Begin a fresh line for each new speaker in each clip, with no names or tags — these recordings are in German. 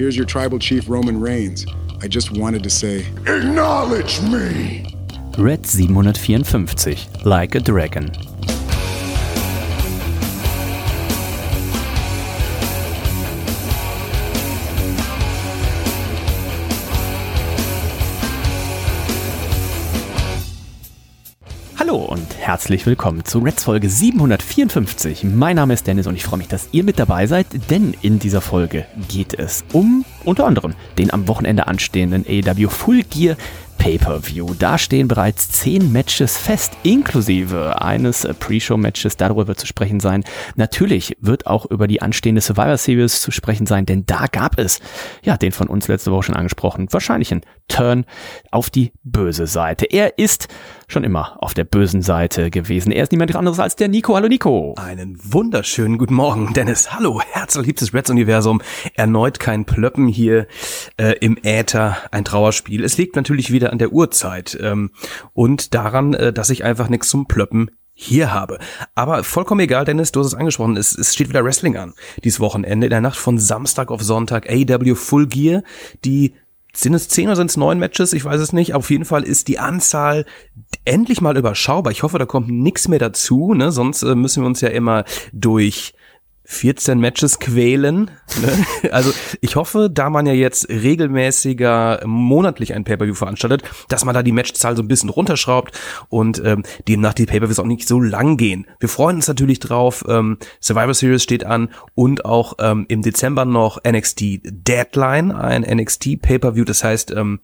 Here's your tribal chief, Roman Reigns. I just wanted to say,
Acknowledge me!
Red 754, Like a Dragon. Herzlich willkommen zu Reds Folge 754. Mein Name ist Dennis und ich freue mich, dass ihr mit dabei seid, denn in dieser Folge geht es um unter anderem den am Wochenende anstehenden AEW Full Gear Pay-per-View. Da stehen bereits zehn Matches fest, inklusive eines Pre-Show-Matches. Darüber wird zu sprechen sein. Natürlich wird auch über die anstehende Survivor Series zu sprechen sein, denn da gab es, ja, den von uns letzte Woche schon angesprochen, wahrscheinlich ein Turn auf die böse Seite. Er ist schon immer auf der bösen Seite gewesen. Er ist niemand anderes als der Nico. Hallo Nico.
Einen wunderschönen guten Morgen, Dennis. Hallo, herzliebstes Reds-Universum. Erneut kein Plöppen hier äh, im Äther, ein Trauerspiel. Es liegt natürlich wieder an der Uhrzeit ähm, und daran, äh, dass ich einfach nichts zum Plöppen hier habe. Aber vollkommen egal, Dennis, du hast es angesprochen, es, es steht wieder Wrestling an. Dieses Wochenende, in der Nacht von Samstag auf Sonntag, AW Full Gear, die sind es zehn oder sind es neun Matches? Ich weiß es nicht. Auf jeden Fall ist die Anzahl endlich mal überschaubar. Ich hoffe, da kommt nichts mehr dazu, ne? Sonst äh, müssen wir uns ja immer durch 14 Matches quälen. Ne? Also ich hoffe, da man ja jetzt regelmäßiger monatlich ein Pay-Per-View veranstaltet, dass man da die Matchzahl so ein bisschen runterschraubt und ähm, demnach die Pay-Per-Views auch nicht so lang gehen. Wir freuen uns natürlich drauf. Ähm, Survivor Series steht an und auch ähm, im Dezember noch NXT Deadline, ein NXT Pay-Per-View. Das heißt, ähm,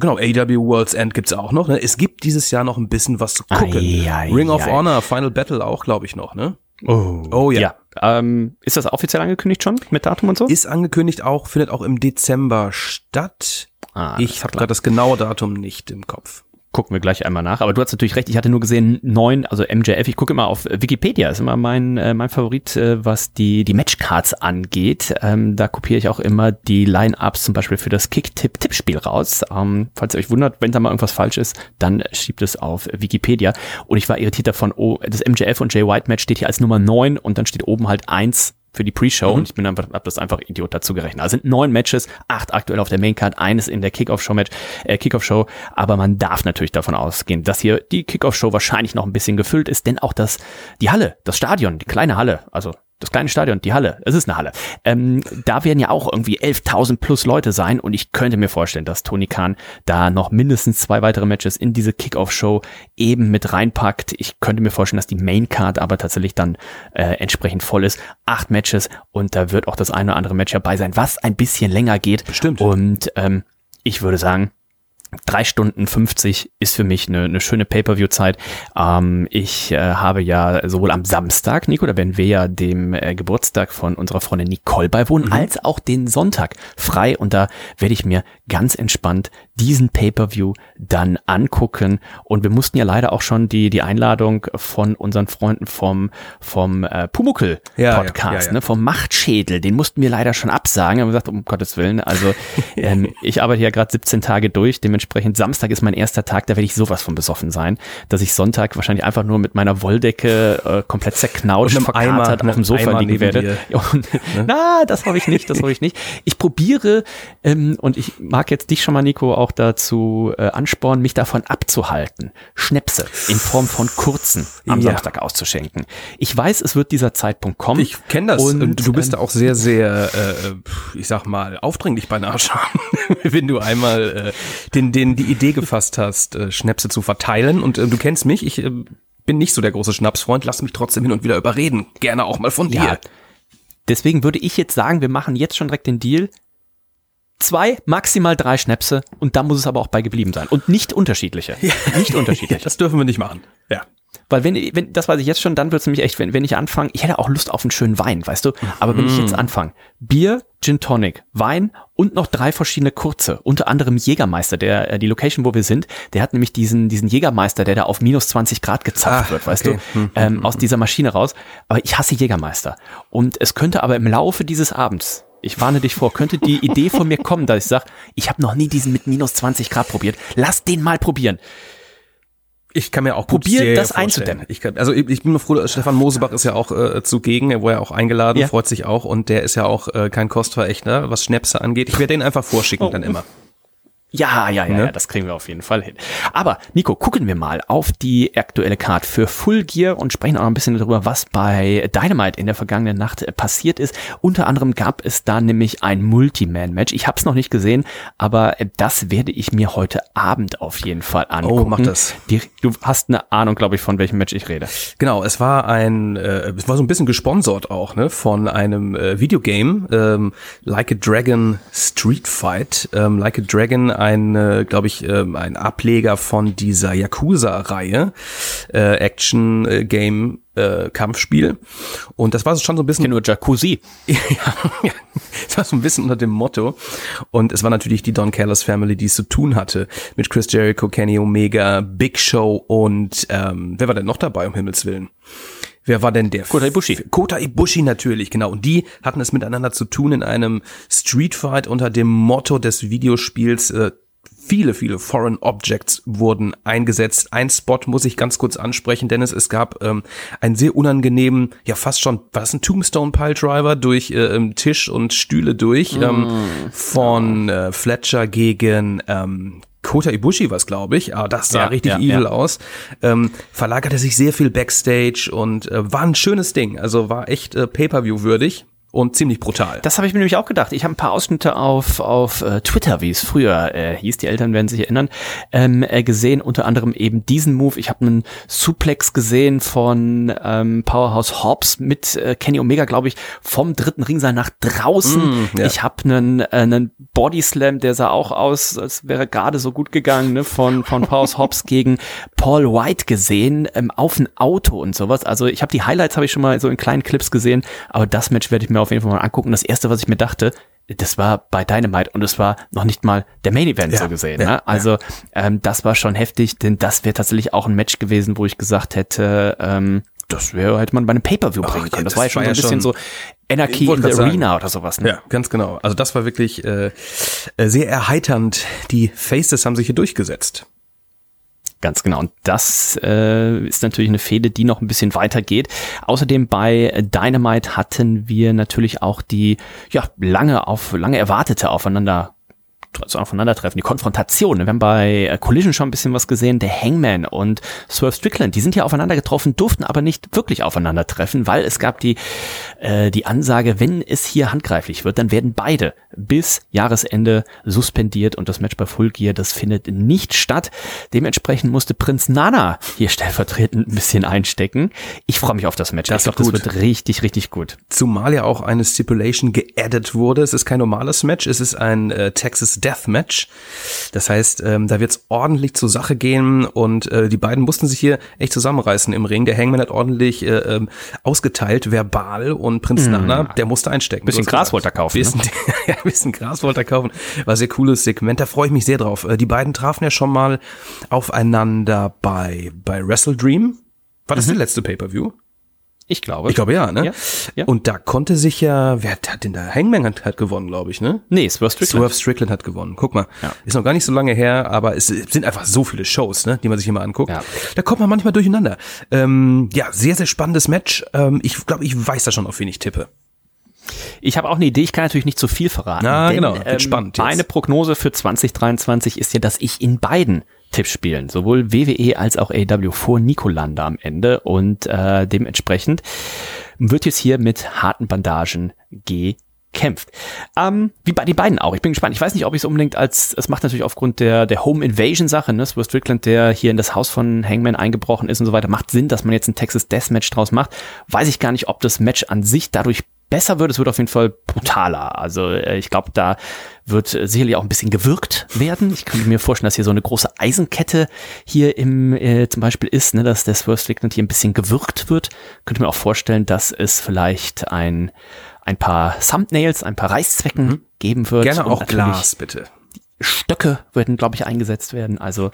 Genau, AW World's End gibt's auch noch. Ne? Es gibt dieses Jahr noch ein bisschen was zu gucken.
Ei, ei,
Ring of
ei.
Honor, Final Battle auch, glaube ich, noch. Ne?
Oh,
Oh ja.
ja. Ähm, ist das offiziell angekündigt schon mit Datum und so?
Ist angekündigt auch, findet auch im Dezember statt.
Ah,
ich habe gerade das genaue Datum nicht im Kopf.
Gucken wir gleich einmal nach. Aber du hast natürlich recht, ich hatte nur gesehen, neun, also MJF, ich gucke immer auf Wikipedia, ist immer mein, äh, mein Favorit, äh, was die, die Matchcards angeht. Ähm, da kopiere ich auch immer die Line-Ups zum Beispiel für das Kick-Tipp-Tippspiel raus. Ähm, falls ihr euch wundert, wenn da mal irgendwas falsch ist, dann schiebt es auf Wikipedia. Und ich war irritiert davon, oh, das MJF und Jay White Match steht hier als Nummer neun und dann steht oben halt eins für die Pre-Show und ich bin einfach, hab das einfach Idiot dazu gerechnet. Also sind neun Matches, acht aktuell auf der Maincard, eines in der Kickoff-Show-Match, äh, Kickoff-Show, aber man darf natürlich davon ausgehen, dass hier die Kickoff-Show wahrscheinlich noch ein bisschen gefüllt ist, denn auch das, die Halle, das Stadion, die kleine Halle, also das kleine Stadion, die Halle, es ist eine Halle. Ähm, da werden ja auch irgendwie 11.000 plus Leute sein und ich könnte mir vorstellen, dass Tony Khan da noch mindestens zwei weitere Matches in diese Kickoff-Show eben mit reinpackt. Ich könnte mir vorstellen, dass die Maincard aber tatsächlich dann äh, entsprechend voll ist. Acht Matches und da wird auch das eine oder andere Match dabei sein, was ein bisschen länger geht.
Bestimmt.
Und ähm, ich würde sagen, Drei Stunden 50 ist für mich eine, eine schöne Pay-Per-View-Zeit. Ähm, ich äh, habe ja sowohl am Samstag, Nico, da werden wir ja dem äh, Geburtstag von unserer Freundin Nicole beiwohnen, als auch den Sonntag frei. Und da werde ich mir ganz entspannt diesen Pay-Per-View dann angucken. Und wir mussten ja leider auch schon die, die Einladung von unseren Freunden vom, vom äh, Pumuckel
Ja, ja, ja.
Ne, vom Machtschädel, den mussten wir leider schon absagen. Wir haben gesagt, um Gottes Willen, also ähm, ich arbeite ja gerade 17 Tage durch, dementsprechend Samstag ist mein erster Tag, da werde ich sowas von besoffen sein, dass ich Sonntag wahrscheinlich einfach nur mit meiner Wolldecke äh, komplett zerknautscht,
Eimer-
verkatert
mit
auf dem Sofa
Eimer
liegen werde. und, Na, das hoffe ich nicht, das hoffe ich nicht. Ich probiere, ähm, und ich mag jetzt dich schon mal, Nico, auch dazu äh, anspornen, mich davon abzuhalten, Schnäpse in Form von kurzen am
Ja.
Samstag auszuschenken. Ich weiß, es wird dieser Zeitpunkt kommen.
Ich kenne das.
Und,
Und, du bist
ähm,
auch sehr, sehr, äh, ich sag mal, aufdringlich bei Nachschauen, wenn du einmal äh, den, den, die Idee gefasst hast, äh, Schnäpse zu verteilen. Und äh, du kennst mich, ich äh, bin nicht so der große Schnapsfreund, lass mich trotzdem hin und wieder überreden. Gerne auch mal von dir.
Ja. Deswegen würde ich jetzt sagen, wir machen jetzt schon direkt den Deal. Zwei, maximal drei Schnäpse und da muss es aber auch bei geblieben sein. Und nicht unterschiedliche. Nicht unterschiedliche.
Das dürfen wir nicht machen. Ja.
Weil wenn, wenn, das weiß ich jetzt schon, dann wird's nämlich echt, wenn, wenn ich anfange, ich hätte auch Lust auf einen schönen Wein, weißt du? Aber wenn ich jetzt anfange, Bier, Gin Tonic, Wein und noch drei verschiedene kurze, unter anderem Jägermeister, der, äh, die Location, wo wir sind, der hat nämlich diesen, diesen Jägermeister, der da auf minus 20 Grad gezapft
Ah,
wird, weißt
okay.
du? Ähm, aus dieser Maschine raus. Aber ich hasse Jägermeister. Und es könnte aber im Laufe dieses Abends, ich warne dich vor, könnte die Idee von mir kommen, dass ich sage, ich habe noch nie diesen mit minus 20 Grad probiert. Lass den mal probieren.
Ich kann mir auch gut
Probier
sehr
das
vorstellen.
einzudämmen.
Ich kann, also ich ich bin nur froh, Stefan Mosebach ist ja auch äh, zugegen, er wurde ja auch eingeladen,
Ja.
freut sich auch und der ist ja auch äh, kein Kostverächter, was Schnäpse angeht. Ich werde den einfach vorschicken
Oh.
dann immer.
Ja, ja, ja,
Ne?
ja, das kriegen wir auf jeden Fall hin. Aber Nico, gucken wir mal auf die aktuelle Card für Full Gear und sprechen auch noch ein bisschen darüber, was bei Dynamite in der vergangenen Nacht äh, passiert ist. Unter anderem gab es da nämlich ein Multiman-Match. Ich habe es noch nicht gesehen, aber äh, das werde ich mir heute Abend auf jeden Fall angucken.
Oh, mach das.
Du hast eine Ahnung, glaube ich, von welchem Match ich rede.
Genau, es war ein, äh, es war so ein bisschen gesponsert auch, ne, von einem äh, Videogame, ähm, Like a Dragon Street Fight. Ähm, like a Dragon, ein, äh, glaube ich, ähm, ein Ableger von dieser Yakuza-Reihe, äh, Action-Game. Äh, Kampfspiel und das war schon so ein bisschen
Ich nur Jacuzzi.
ja, ja, das war so ein bisschen unter dem Motto. Und es war natürlich die Don Callis Family, die es zu tun hatte. Mit Chris Jericho, Kenny Omega, Big Show und ähm, wer war denn noch dabei, um Himmels Willen? Wer war denn der?
Kota Ibushi.
Kota Ibushi natürlich, genau. Und die hatten es miteinander zu tun in einem Street Fight unter dem Motto des Videospiels. Äh, Viele, viele Foreign Objects wurden eingesetzt. Ein Spot muss ich ganz kurz ansprechen, Dennis. Es gab ähm, einen sehr unangenehmen, ja fast schon, war das ein Tombstone Pile Driver durch äh, ähm, Tisch und Stühle durch ähm, von äh, Fletcher gegen ähm, Kota Ibushi was glaube ich, aber das sah
Ja,
richtig
ja,
evil
ja.
aus. Ähm, verlagerte sich sehr viel Backstage und äh, war ein schönes Ding. Also war echt äh, Pay-per-view würdig und ziemlich brutal.
Das habe ich mir nämlich auch gedacht. Ich habe ein paar Ausschnitte auf, auf äh, Twitter, wie es früher äh, hieß, die Eltern werden sich erinnern, ähm, äh, gesehen. Unter anderem eben diesen Move. Ich habe einen Suplex gesehen von ähm, Powerhouse Hobbs mit äh, Kenny Omega, glaube ich, vom dritten Ringseil nach draußen.
Mm, ja.
Ich habe einen, äh, einen Body Slam, der sah auch aus, als wäre gerade so gut gegangen, ne, von, von Powerhouse Hobbs gegen Paul White gesehen, ähm, auf ein Auto und sowas. Also ich habe die Highlights habe ich schon mal so in kleinen Clips gesehen, aber das Match werde ich mir auf jeden Fall mal angucken. Das erste, was ich mir dachte, das war bei Dynamite und es war noch nicht mal der Main Event
Ja,
so gesehen.
ja,
ne? Also ähm, das war schon heftig, denn das wäre tatsächlich auch ein Match gewesen, wo ich gesagt hätte, ähm, das wäre hätte man bei einem Pay-per-View bringen
ja,
können. Das,
das
war ja schon
war
so ein
ja
bisschen so Anarchy in the
grad sagen.
Arena oder sowas. Ne?
Ja, ganz genau. Also das war wirklich äh, äh, sehr erheiternd. Die Faces haben sich hier durchgesetzt.
Ganz genau. Und das äh, ist natürlich eine Fehde, die noch ein bisschen weiter geht. Außerdem bei Dynamite hatten wir natürlich auch die ja lange auf lange erwartete aufeinander also aufeinandertreffen, die Konfrontation. Wir haben bei Collision schon ein bisschen was gesehen. Der Hangman und Swerve Strickland, die sind ja aufeinander getroffen, durften aber nicht wirklich aufeinandertreffen, weil es gab die, äh, die Ansage, wenn es hier handgreiflich wird, dann werden beide bis Jahresende suspendiert und das Match bei Full Gear, das findet nicht statt. Dementsprechend musste Prinz Nana hier stellvertretend ein bisschen einstecken. Ich freue mich auf das Match.
Das
ich glaube,
wird
das wird richtig, richtig gut.
Zumal ja auch eine Stipulation geaddet wurde. Es ist kein normales Match, es ist ein äh, Texas Death Match. Das heißt, ähm, da wird es ordentlich zur Sache gehen und äh, die beiden mussten sich hier echt zusammenreißen im Ring. Der Hangman hat ordentlich äh, ähm, ausgeteilt, verbal und Prinz Nana, der musste einstecken.
Bisschen Gras wollte er kaufen, ne?
Bisschen, ja, bisschen Gras wollte er kaufen. War sehr cooles Segment, da freue ich mich sehr drauf. Äh, Die beiden trafen ja schon mal aufeinander bei, bei Wrestle Dream. War das der letzte Pay-Per-View?
Ich glaube.
Ich glaube ja, ne?
Ja, ja.
Und da konnte sich ja, wer hat denn da? Hangman hat, hat gewonnen, glaube ich, ne?
nee, Swerve Strickland.
Swerve Strickland hat gewonnen. Guck mal,
Ja.
ist noch gar nicht so lange her, aber es sind einfach so viele Shows, ne, die man sich mal anguckt.
Ja.
Da kommt man manchmal durcheinander. Ähm, ja, sehr, sehr spannendes Match. Ähm, ich glaube, ich weiß da schon, auf wen ich tippe.
Ich habe auch eine Idee, ich kann natürlich nicht so viel verraten.
Na,
denn,
genau, wird spannend jetzt.
Meine Prognose für 2023 ist ja, dass ich in beiden Tippspielen, sowohl WWE als auch AW vor Nico lande am Ende und äh, dementsprechend wird jetzt hier mit harten Bandagen gekämpft. Ähm, wie bei den beiden auch. Ich bin gespannt. Ich weiß nicht, ob ich es unbedingt als, es macht natürlich aufgrund der, der Home Invasion Sache, ne, Swerve Strickland, der hier in das Haus von Hangman eingebrochen ist und so weiter, macht Sinn, dass man jetzt ein Texas Deathmatch draus macht. Weiß ich gar nicht, ob das Match an sich dadurch besser wird, es wird auf jeden Fall brutaler. Also äh, ich glaube, da wird äh, sicherlich auch ein bisschen gewirkt werden. Ich kann mir vorstellen, dass hier so eine große Eisenkette hier im äh, zum Beispiel ist, ne, dass der Swerve Strickland hier ein bisschen gewirkt wird. Könnte mir auch vorstellen, dass es vielleicht ein ein paar Thumbnails, ein paar Reißzwecken mhm. geben wird.
Gerne auch Glas, bitte.
Stöcke werden, glaube ich, eingesetzt werden. Also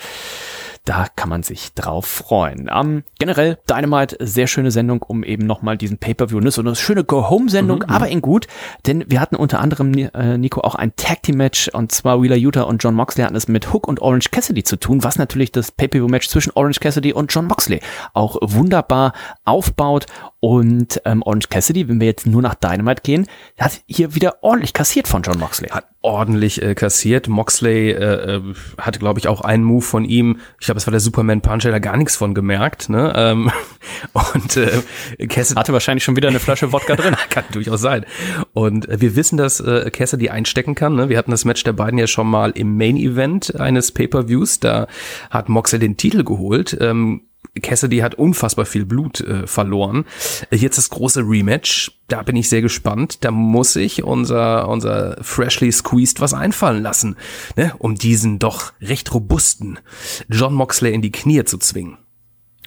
da kann man sich drauf freuen. Ähm, generell Dynamite, sehr schöne Sendung, um eben nochmal diesen Pay-Per-View, ne? so eine schöne Go-Home-Sendung, mhm, aber in gut, denn wir hatten unter anderem, äh, Nico, auch ein Tag-Team-Match und zwar Wheeler Utah und John Moxley hatten es mit Hook und Orange Cassidy zu tun, was natürlich das Pay-Per-View-Match zwischen Orange Cassidy und John Moxley auch wunderbar aufbaut und ähm, Orange Cassidy, wenn wir jetzt nur nach Dynamite gehen, hat hier wieder ordentlich kassiert von John Moxley.
Hat ordentlich äh, kassiert. Moxley äh, äh, hatte, glaube ich, auch einen Move von ihm. Ich glaube, es war der Superman Punch, da gar nichts von gemerkt. Ne? Ähm, und äh,
Cassidy hatte wahrscheinlich schon wieder eine Flasche Wodka drin.
kann durchaus sein. Und äh, wir wissen, dass äh, Cassidy einstecken kann. Ne? Wir hatten das Match der beiden ja schon mal im Main Event eines Pay-per-Views. Da hat Moxley den Titel geholt. Ähm, Cassidy hat unfassbar viel Blut äh, verloren. Jetzt das große Rematch. Da bin ich sehr gespannt. Da muss sich unser, unser freshly squeezed was einfallen lassen, ne? um diesen doch recht robusten John Moxley in die Knie zu zwingen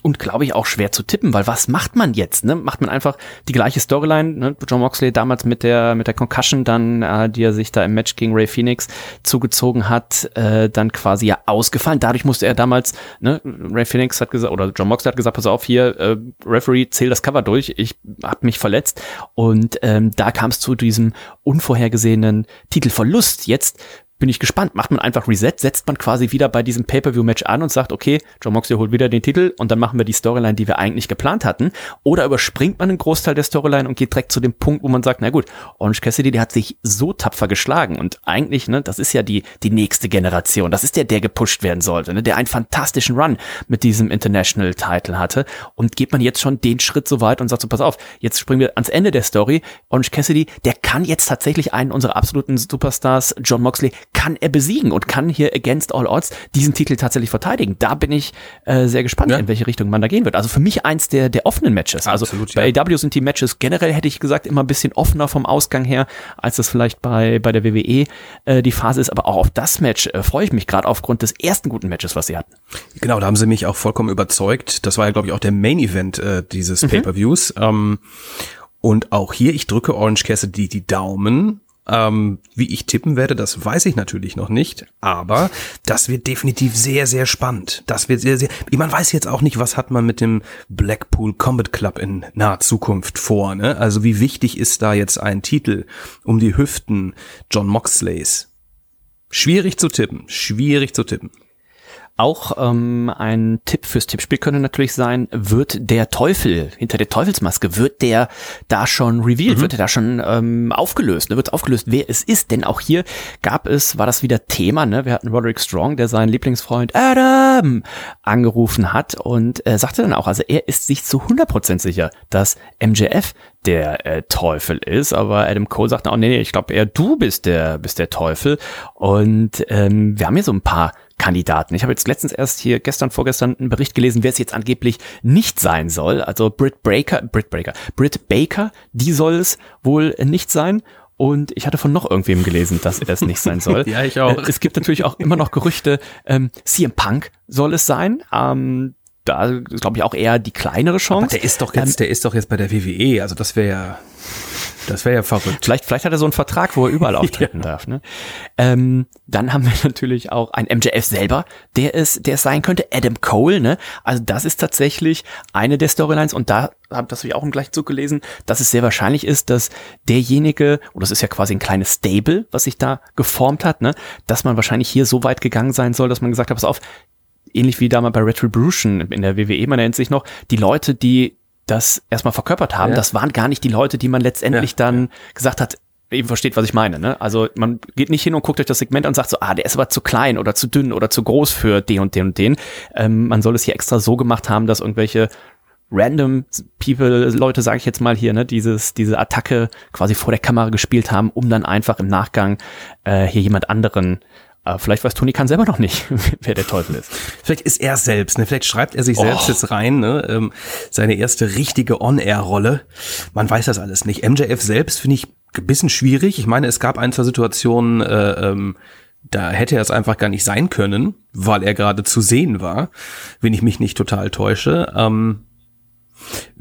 und glaube ich auch schwer zu tippen, weil was macht man jetzt? Ne? Macht man einfach die gleiche Storyline? Ne? John Moxley damals mit der mit der Concussion, dann äh, die er sich da im Match gegen Ray Phoenix zugezogen hat, äh, dann quasi ja ausgefallen. Dadurch musste er damals, ne? Ray Phoenix hat gesagt oder John Moxley hat gesagt, pass auf hier, äh, Referee, zähl das Cover durch. Ich habe mich verletzt und ähm, da kam es zu diesem unvorhergesehenen Titelverlust. Jetzt bin ich gespannt. Macht man einfach Reset, setzt man quasi wieder bei diesem Pay-Per-View-Match an und sagt, okay, John Moxley holt wieder den Titel und dann machen wir die Storyline, die wir eigentlich geplant hatten. Oder überspringt man einen Großteil der Storyline und geht direkt zu dem Punkt, wo man sagt, na gut, Orange Cassidy, der hat sich so tapfer geschlagen und eigentlich, ne, das ist ja die, die nächste Generation. Das ist der, der gepusht werden sollte, ne, der einen fantastischen Run mit diesem International Title hatte. Und geht man jetzt schon den Schritt so weit und sagt so, pass auf, jetzt springen wir ans Ende der Story. Orange Cassidy, der kann jetzt tatsächlich einen unserer absoluten Superstars, John Moxley, kann er besiegen und kann hier against all odds diesen Titel tatsächlich verteidigen. Da bin ich äh, sehr gespannt, ja. in welche Richtung man da gehen wird. Also für mich eins der, der offenen Matches. Also Absolut, bei ja. AW sind die Matches generell, hätte ich gesagt, immer ein bisschen offener vom Ausgang her, als das vielleicht bei, bei der WWE äh, die Phase ist. Aber auch auf das Match äh, freue ich mich gerade aufgrund des ersten guten Matches, was sie hatten.
Genau, da haben sie mich auch vollkommen überzeugt. Das war ja, glaube ich, auch der Main Event äh, dieses mhm. Pay-Per-Views. Ähm, und auch hier, ich drücke Orange Cassidy die Daumen. Ähm, wie ich tippen werde, das weiß ich natürlich noch nicht, aber das wird definitiv sehr, sehr spannend. Das wird sehr, sehr. Man weiß jetzt auch nicht, was hat man mit dem Blackpool Combat Club in naher Zukunft vor. Ne? Also wie wichtig ist da jetzt ein Titel um die Hüften John Moxleys? Schwierig zu tippen, schwierig zu tippen.
Auch ähm, ein Tipp fürs Tippspiel könnte natürlich sein, wird der Teufel hinter der Teufelsmaske, wird der da schon revealed, mhm. wird der da schon ähm, aufgelöst, ne? wird aufgelöst, wer es ist. Denn auch hier gab es, war das wieder Thema, ne? wir hatten Roderick Strong, der seinen Lieblingsfreund Adam angerufen hat und äh, sagte dann auch, also er ist sich zu 100% sicher, dass MJF der äh, Teufel ist, aber Adam Cole sagt, oh nee, nee ich glaube eher du bist der, bist der Teufel. Und ähm, wir haben hier so ein paar Kandidaten. Ich habe jetzt letztens erst hier gestern, vorgestern einen Bericht gelesen, wer es jetzt angeblich nicht sein soll. Also Britt Breaker, Britt Breaker, Britt Baker, die soll es wohl nicht sein. Und ich hatte von noch irgendwem gelesen, dass er es nicht sein soll.
ja, ich auch.
Äh, es gibt natürlich auch immer noch Gerüchte, ähm, CM Punk soll es sein. Ähm, da ist, glaube ich, auch eher die kleinere Chance. Aber
der ist doch jetzt, ähm, der ist doch jetzt bei der WWE, also das wäre ja. Das wäre ja verrückt.
Vielleicht, vielleicht hat er so einen Vertrag, wo er überall auftreten ja. darf. Ne? Ähm, dann haben wir natürlich auch ein MJF selber, der es, der es sein könnte. Adam Cole, ne? Also das ist tatsächlich eine der Storylines und da habe das ich auch im gleichen Zug gelesen, dass es sehr wahrscheinlich ist, dass derjenige, oder das ist ja quasi ein kleines Stable, was sich da geformt hat, ne, dass man wahrscheinlich hier so weit gegangen sein soll, dass man gesagt hat, pass auf, ähnlich wie damals bei Retribution in der WWE, man nennt sich noch, die Leute, die das erstmal verkörpert haben, ja. das waren gar nicht die Leute, die man letztendlich ja. dann gesagt hat, eben versteht, was ich meine. Ne? Also man geht nicht hin und guckt euch das Segment an und sagt so, ah, der ist aber zu klein oder zu dünn oder zu groß für den und den und den. Ähm, man soll es hier extra so gemacht haben, dass irgendwelche random People, Leute, sage ich jetzt mal hier, ne, dieses, diese Attacke quasi vor der Kamera gespielt haben, um dann einfach im Nachgang äh, hier jemand anderen Aber vielleicht weiß Tony Khan selber noch nicht, wer der Teufel ist.
Vielleicht ist er selbst, ne? Vielleicht schreibt er sich selbst
Oh.
jetzt rein, ne? Ähm, seine erste richtige On-Air-Rolle. Man weiß das alles nicht. MJF selbst finde ich ein bisschen schwierig. Ich meine, es gab ein, zwei Situationen, äh, ähm, da hätte er es einfach gar nicht sein können, weil er gerade zu sehen war, wenn ich mich nicht total täusche. Ähm,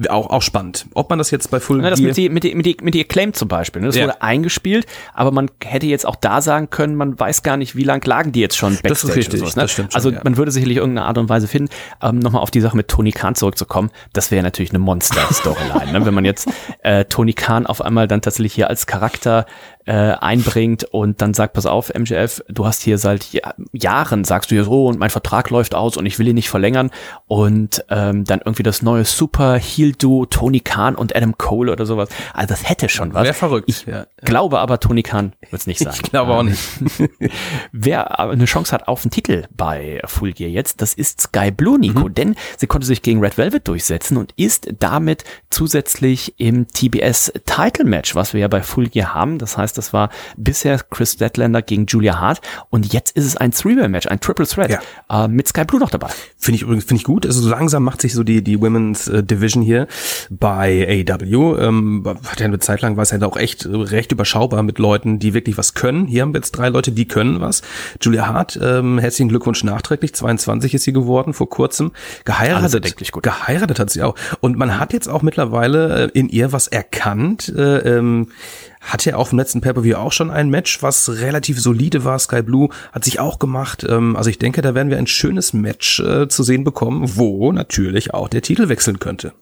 auch, auch spannend. Ob man das jetzt bei Full
Ja, das
Gear-
mit die, mit die, mit die, mit die Acclaim zum Beispiel. Ne? Das
Ja.
wurde eingespielt, aber man hätte jetzt auch da sagen können, man weiß gar nicht, wie lang lagen die jetzt schon
Das ist
Backstage
richtig,
sowas, ne?
das stimmt schon,
Also
ja.
man würde sicherlich irgendeine Art und Weise finden. Ähm, Nochmal auf die Sache mit Tony Khan zurückzukommen, das wäre natürlich eine Monster-Storyline. ne? Wenn man jetzt äh, Tony Khan auf einmal dann tatsächlich hier als Charakter äh, einbringt und dann sagt, pass auf, MJF, du hast hier seit Ja- Jahren, sagst du hier so, und mein Vertrag läuft aus und ich will ihn nicht verlängern und ähm, dann irgendwie das neue Super Heel Duo Tony Khan und Adam Cole oder sowas. Also das hätte schon was.
Wär verrückt,
Ich
ja, ja.
glaube aber, Tony Khan wird es nicht sein.
Ich glaube auch
Ähm,
nicht.
Wer eine Chance hat auf den Titel bei Full Gear jetzt, das ist Sky Blue, Nico,
Mhm.
denn sie konnte sich gegen Red Velvet durchsetzen und ist damit zusätzlich im TBS Title Match, was wir ja bei Full Gear haben. Das heißt, das war bisher Chris Statlander gegen Julia Hart und jetzt ist es ein Three-Way-Match, ein Triple Threat äh, mit Sky Blue noch dabei.
Finde ich übrigens finde ich gut. Also so langsam macht sich so die die Women's äh, Division hier bei AEW. Ähm, hat ja eine Zeit lang war es ja auch echt äh, recht überschaubar mit Leuten, die wirklich was können. Hier haben wir jetzt drei Leute, die können was. Julia Hart, ähm, herzlichen Glückwunsch nachträglich. 22 ist sie geworden vor kurzem.
Alles
Geheiratet.
erdenklich gut.
Geheiratet hat sie auch. Und man hat jetzt auch mittlerweile äh, in ihr was erkannt. Äh, ähm, hatte ja auf dem letzten Pay-Per-View auch schon ein Match, was relativ solide war. Sky Blue hat sich auch gemacht. Ähm, also ich denke, da werden wir ein schönes Match äh, zu sehen bekommen, wo natürlich auch der Titel wechseln könnte.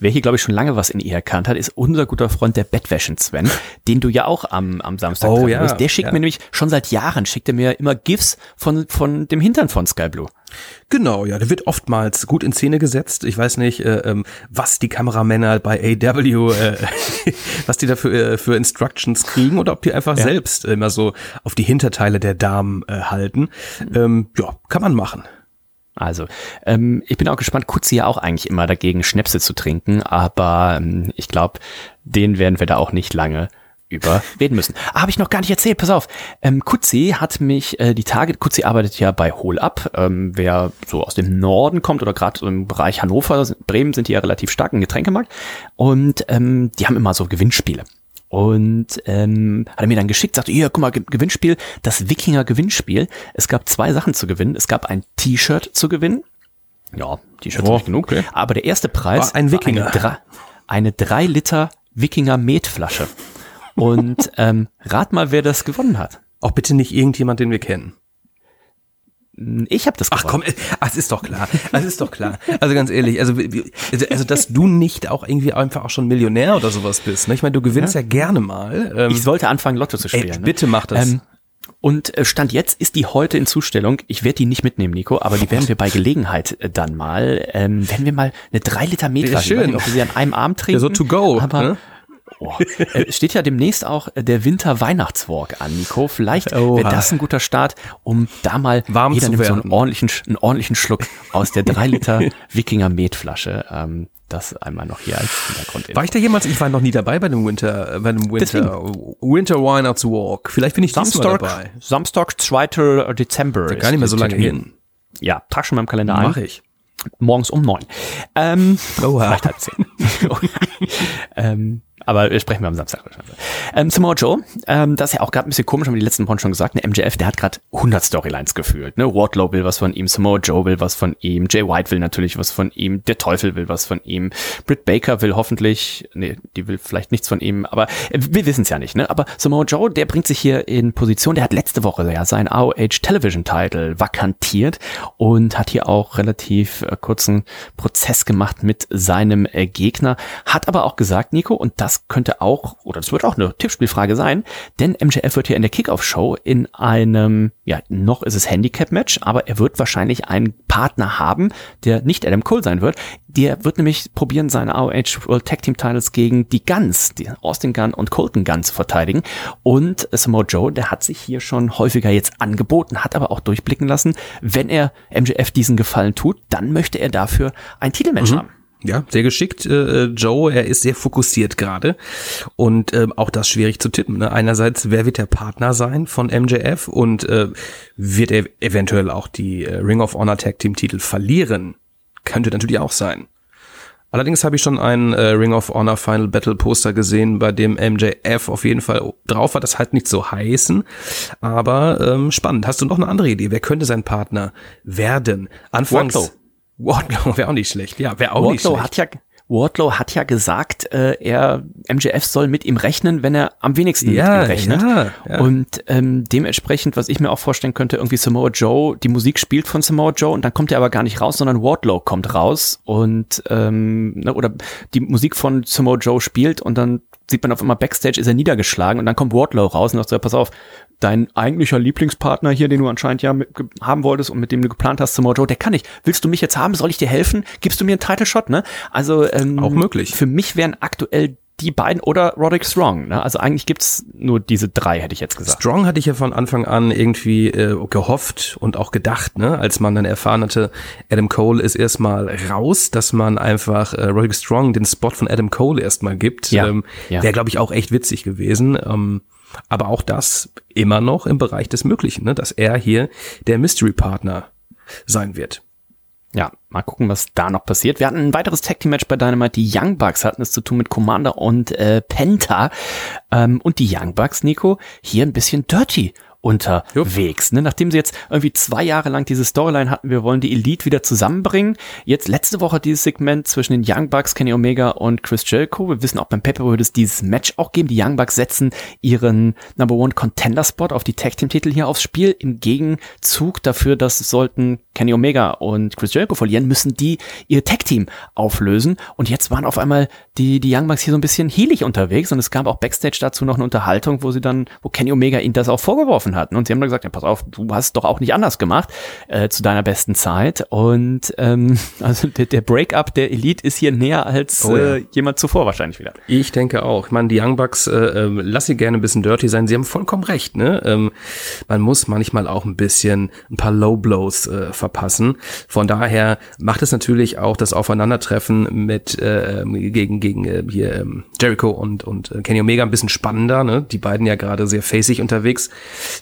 Wer hier, glaube ich, schon lange was in ihr erkannt hat, ist unser guter Freund der Bettwäschen Sven, den du ja auch am, am Samstag
Oh ja.
Der schickt
ja.
mir nämlich schon seit Jahren, schickt er mir immer GIFs von, von dem Hintern von Sky Blue.
Genau, ja, der wird oftmals gut in Szene gesetzt. Ich weiß nicht, äh, ähm, was die Kameramänner bei AW, äh, was die da für, äh, für Instructions kriegen oder ob die einfach
Ja.
selbst immer so auf die Hinterteile der Damen äh, halten. Ähm, ja, kann man machen.
Also, ähm, ich bin auch gespannt, Kutzi ja auch eigentlich immer dagegen, Schnäpse zu trinken, aber ähm, ich glaube, den werden wir da auch nicht lange überreden müssen. Ah, Habe ich noch gar nicht erzählt, pass auf. Ähm, Kutzi hat mich äh, die Tage, Kutzi arbeitet ja bei Hol Up, ähm, wer so aus dem Norden kommt oder gerade im Bereich Hannover, Bremen sind die ja relativ stark im Getränkemarkt und ähm, die haben immer so Gewinnspiele. Und ähm, hat er mir dann geschickt, sagte, hier, guck mal, Ge- Gewinnspiel, das Wikinger Gewinnspiel. Es gab zwei Sachen zu gewinnen. Es gab ein T-Shirt zu gewinnen. Ja, T-Shirt
Oh,
nicht genug.
okay.
Aber der erste Preis
War ein Wikinger.
eine, drei, eine drei Liter Wikinger Metflasche. Und ähm, rat mal, wer das gewonnen hat.
Auch bitte nicht irgendjemand, den wir kennen.
Ich habe das
Ach
gewonnen.
komm, äh, ach, es ist doch klar. Es ist doch klar. Also ganz ehrlich, also, also, also dass du nicht auch irgendwie einfach auch schon Millionär oder sowas bist. Ne? Ich meine, du gewinnst ja, gerne mal. Ähm,
Ich sollte anfangen, Lotto zu
ey,
spielen. ne?
bitte mach das.
Ähm, und äh, Stand jetzt ist die heute in Zustellung. Ich werde die nicht mitnehmen, Nico, aber die werden wir bei Gelegenheit äh, dann mal, ähm, werden wir mal eine 3 Liter
Ja, schön.
nicht, ob wir sie an einem Arm trinken.
Ja, so to go,
Aber
ne?
Oh, steht ja demnächst auch äh, der Winter-Weihnachtswalk an, Nico. Vielleicht wäre das ein guter Start, um da mal
Warm
jeder
zu
nimmt so einen ordentlichen, einen ordentlichen Schluck aus der 3 Liter Wikinger Metflasche. Ähm, das einmal noch hier als Hintergrund.
war ich da jemals? Ich war noch nie dabei bei dem Winter, äh, bei dem Winter, Winter Weihnachtswalk. Walk. Vielleicht bin ich
Samstag,
dabei.
Samstag, 2. Dezember.
Gar nicht mehr so lange hin.
Ja, trag schon mal im Kalender ein.
Mach ich.
Morgens um neun. Ähm,
Oha.
vielleicht halb zehn. ähm, aber sprechen wir am Samstag. Ähm, Samoa Joe, ähm, das ist ja auch gerade ein bisschen komisch, haben wir die letzten Wochen schon gesagt, ne, MJF, der hat gerade 100 Storylines gefühlt. Ne? Wardlow will was von ihm, Samoa Joe will was von ihm, Jay White will natürlich was von ihm, der Teufel will was von ihm, Britt Baker will hoffentlich, nee, die will vielleicht nichts von ihm, aber äh, wir wissen es ja nicht. Ne? Aber Samoa Joe, der bringt sich hier in Position, der hat letzte Woche ja seinen AOH Television Title vakantiert und hat hier auch relativ äh, kurzen Prozess gemacht mit seinem äh, Gegner, hat aber auch gesagt, Nico, und das könnte auch, oder das wird auch eine Tippspielfrage sein, denn MJF wird hier in der Kickoff-Show in einem, ja, noch ist es Handicap-Match, aber er wird wahrscheinlich einen Partner haben, der nicht Adam Cole sein wird. Der wird nämlich probieren, seine AOH World Tag Team Titles gegen die Guns, die Austin Gunn und Colton Gunn zu verteidigen. Und Samoa Joe, der hat sich hier schon häufiger jetzt angeboten, hat aber auch durchblicken lassen, wenn er MJF diesen Gefallen tut, dann möchte er dafür ein Titelmatch haben.
Ja, sehr geschickt, äh, Joe. Er ist sehr fokussiert gerade und äh, auch das schwierig zu tippen. Ne? Einerseits, wer wird der Partner sein von MJF und äh, wird er eventuell auch die äh, Ring of Honor Tag Team Titel verlieren? Könnte natürlich auch sein. Allerdings habe ich schon ein äh, Ring of Honor Final Battle Poster gesehen, bei dem MJF auf jeden Fall drauf war. Das halt nicht so heißen, aber ähm, spannend. Hast du noch eine andere Idee? Wer könnte sein Partner werden? Anfangs
Wardlow.
Wardlow wäre auch nicht schlecht. Ja, wäre auch nicht
Wardlow
schlecht.
hat ja Wardlow hat ja gesagt, äh, er MJF soll mit ihm rechnen, wenn er am wenigsten
Ja,
mit ihm rechnet.
ja, ja.
Und ähm, dementsprechend, was ich mir auch vorstellen könnte, irgendwie Samoa Joe, die Musik spielt von Samoa Joe und dann kommt er aber gar nicht raus, sondern Wardlow kommt raus und ähm, ne, oder die Musik von Samoa Joe spielt und dann sieht man auf einmal Backstage ist er niedergeschlagen und dann kommt Wardlow raus und sagt so, ja, pass auf, dein eigentlicher Lieblingspartner hier, den du anscheinend ja mit, haben wolltest und mit dem du geplant hast, Samoa Joe, der kann nicht. Willst du mich jetzt haben? Soll ich dir helfen? Gibst du mir einen Title Shot? Ne? Also ähm,
Auch möglich.
Für mich wären aktuell die beiden oder Roderick Strong. Ne? Also eigentlich gibt's nur diese drei, hätte ich jetzt gesagt.
Strong hatte ich ja von Anfang an irgendwie äh, gehofft und auch gedacht, ne, als man dann erfahren hatte, Adam Cole ist erstmal raus, dass man einfach äh, Roderick Strong den Spot von Adam Cole erstmal gibt.
Ja,
Ähm,
ja.
Wäre, glaube ich, auch echt witzig gewesen. Ähm, aber auch das immer noch im Bereich des Möglichen, ne, dass er hier der Mystery Partner sein wird.
Ja, mal gucken, was da noch passiert. Wir hatten ein weiteres Tag Team Match bei Dynamite. Die Young Bucks hatten es zu tun mit Commander und äh, Penta. Ähm, und die Young Bucks, Nico, hier ein bisschen dirty unterwegs. Ne? Nachdem sie jetzt irgendwie zwei Jahre lang diese Storyline hatten, wir wollen die Elite wieder zusammenbringen. Jetzt letzte Woche dieses Segment zwischen den Young Bucks, Kenny Omega und Chris Jericho. Wir wissen auch beim Pepper wird es dieses Match auch geben. Die Young Bucks setzen ihren Number One Contender Spot auf die Tag Team Titel hier aufs Spiel. Im Gegenzug dafür, dass sollten Kenny Omega und Chris Jericho verlieren, müssen die ihr Tag Team auflösen. Und jetzt waren auf einmal die, die Young Bucks hier so ein bisschen heelig unterwegs und es gab auch Backstage dazu noch eine Unterhaltung, wo sie dann, wo Kenny Omega ihnen das auch vorgeworfen hatten. Und sie haben dann gesagt, ja, pass auf, du hast doch auch nicht anders gemacht äh, zu deiner besten Zeit. Und ähm, also der, der Breakup der Elite ist hier näher als
Oh ja.
äh, jemand zuvor wahrscheinlich wieder.
Ich denke auch. Ich meine, die Young Bucks, äh, ähm, lass sie gerne ein bisschen dirty sein. Sie haben vollkommen recht. Ne? Ähm, man muss manchmal auch ein bisschen ein paar Low Blows äh, verpassen. Von daher macht es natürlich auch das Aufeinandertreffen mit äh, ähm, gegen gegen äh, hier ähm, Jericho und und äh, Kenny Omega ein bisschen spannender. Ne? Die beiden ja gerade sehr facig unterwegs.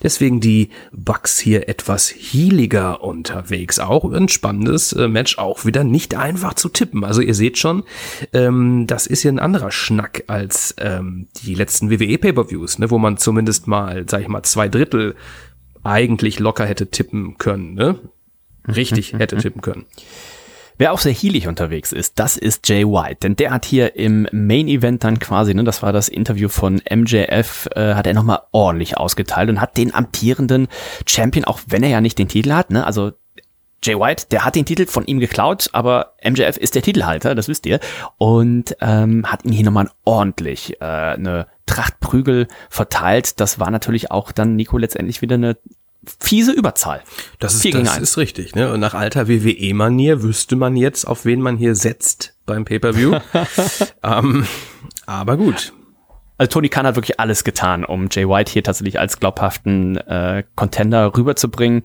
Deswegen die Bucks hier etwas healiger unterwegs. Auch ein spannendes äh, Match, auch wieder nicht einfach zu tippen. Also ihr seht schon, ähm, das ist hier ein anderer Schnack als ähm, die letzten WWE Pay-per-Views, ne, wo man zumindest mal, sag ich mal, zwei Drittel eigentlich locker hätte tippen können, ne? Richtig hätte tippen können.
Wer auch sehr healig unterwegs ist, das ist Jay White, denn der hat hier im Main Event dann quasi, ne, das war das Interview von MJF, äh, hat er nochmal ordentlich ausgeteilt und hat den amtierenden Champion, auch wenn er ja nicht den Titel hat, ne, also Jay White, der hat den Titel von ihm geklaut, aber MJF ist der Titelhalter, das wisst ihr, und ähm, hat ihm hier nochmal ordentlich äh, eine Tracht Prügel verteilt. Das war natürlich auch dann Nico letztendlich wieder eine fiese Überzahl.
Das ist, das ist richtig, ne? Und nach alter WWE-Manier wüsste man jetzt, auf wen man hier setzt beim Pay-Per-View. ähm, aber gut.
Also Tony Khan hat wirklich alles getan, um Jay White hier tatsächlich als glaubhaften äh, Contender rüberzubringen.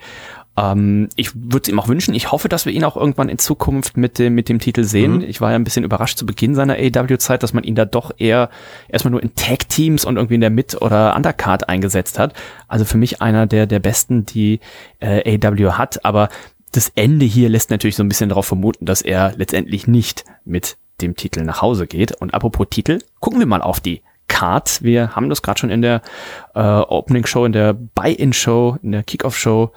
Ähm, ich würde es ihm auch wünschen. Ich hoffe, dass wir ihn auch irgendwann in Zukunft mit dem, mit dem Titel sehen. Ich war ja ein bisschen überrascht zu Beginn seiner AW-Zeit, dass man ihn da doch eher erstmal nur in Tag-Teams und irgendwie in der Mid- oder Undercard eingesetzt hat. Also für mich einer der, der besten, die äh, AW hat. Aber das Ende hier lässt natürlich so ein bisschen darauf vermuten, dass er letztendlich nicht mit dem Titel nach Hause geht. Und apropos Titel, gucken wir mal auf die Card. Wir haben das gerade schon in der äh, Opening Show, in der Buy-in Show, in der Kickoff Show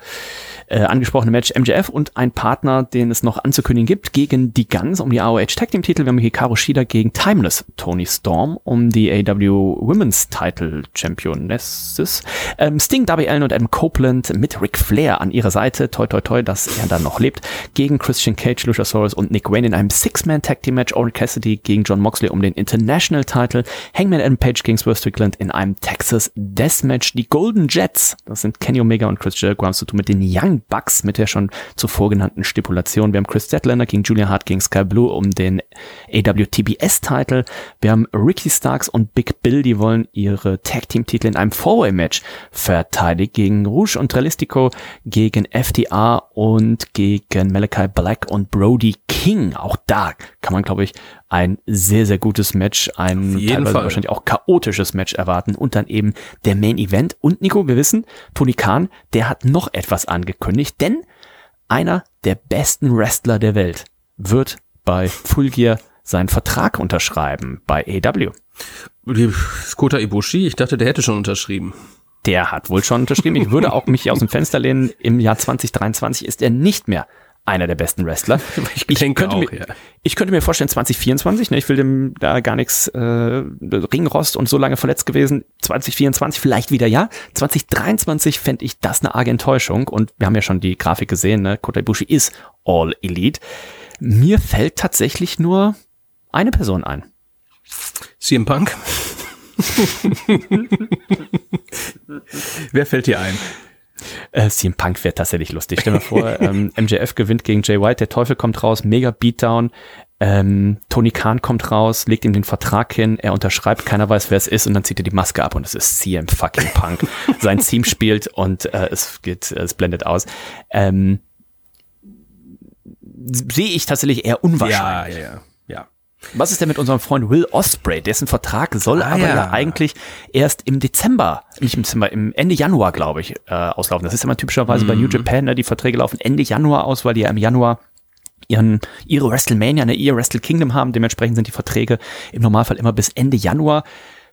äh, angesprochene Match MJF und ein Partner, den es noch anzukündigen gibt, gegen die Guns um die AOH Tag Team Titel. Wir haben Hikaru Shida gegen Timeless Tony Storm um die AW Women's Title Championesses. Ähm, Sting, Allen und Adam Copeland mit Ric Flair an ihrer Seite. Toi, toi, toi, dass er dann noch lebt. Gegen Christian Cage, Luchasaurus und Nick Wayne in einem Six-Man Tag Team Match. Orange Cassidy gegen John Moxley um den International Title. Hangman Adam Page gegen Swerve Strickland in einem Texas Deathmatch. Die Golden Jets, das sind Kenny Omega und Chris Jericho, haben es zu tun mit den Young Young Bucks mit der schon zuvor genannten Stipulation. Wir haben Chris Statlander gegen Julia Hart gegen Sky Blue um den AWTBS-Titel. Wir haben Ricky Starks und Big Bill, die wollen ihre Tag-Team-Titel in einem Four-Way-Match verteidigen gegen Rouge und Trelistico, gegen FTA und gegen Malachi Black und Brody King. Auch da kann man, glaube ich, ein sehr, sehr gutes Match, ein teilweise
Fall.
wahrscheinlich auch chaotisches Match erwarten und dann eben der Main Event. Und Nico, wir wissen, Tony Khan, der hat noch etwas angekündigt, denn einer der besten Wrestler der Welt wird bei Full Gear seinen Vertrag unterschreiben bei AW.
Die Skota Ibushi, ich dachte, der hätte schon unterschrieben.
Der hat wohl schon unterschrieben. Ich würde auch mich aus dem Fenster lehnen. Im Jahr 2023 ist er nicht mehr einer der besten Wrestler.
Ich denke
könnte
auch,
mir,
ja.
ich könnte mir vorstellen, 2024, ne, ich will dem da gar nichts, äh, Ringrost und so lange verletzt gewesen, 2024 vielleicht wieder ja, 2023 fände ich das eine arge Enttäuschung und wir haben ja schon die Grafik gesehen, ne, Kota Ibushi ist All Elite. Mir fällt tatsächlich nur eine Person ein.
CM Punk? Wer fällt dir ein?
Äh, CM Punk wäre tatsächlich lustig. Stell dir mal vor, ähm, MJF gewinnt gegen Jay White, der Teufel kommt raus, mega Beatdown. Ähm, Tony Khan kommt raus, legt ihm den Vertrag hin, er unterschreibt, keiner weiß, wer es ist und dann zieht er die Maske ab und es ist CM fucking Punk. Sein Team spielt und äh, es geht, es blendet aus. Ähm, sehe ich tatsächlich eher unwahrscheinlich.
ja, ja. ja.
Was ist denn mit unserem Freund Will Osprey? Dessen Vertrag soll
Ah,
aber ja.
ja.
eigentlich erst im Dezember, nicht im Dezember, im Ende Januar, glaube ich, äh, auslaufen. Das ist immer typischerweise bei New
Mhm.
Japan, ne? die Verträge laufen Ende Januar aus, weil die ja im Januar ihren, ihre WrestleMania, ne, ihr Wrestle Kingdom haben. Dementsprechend sind die Verträge im Normalfall immer bis Ende Januar.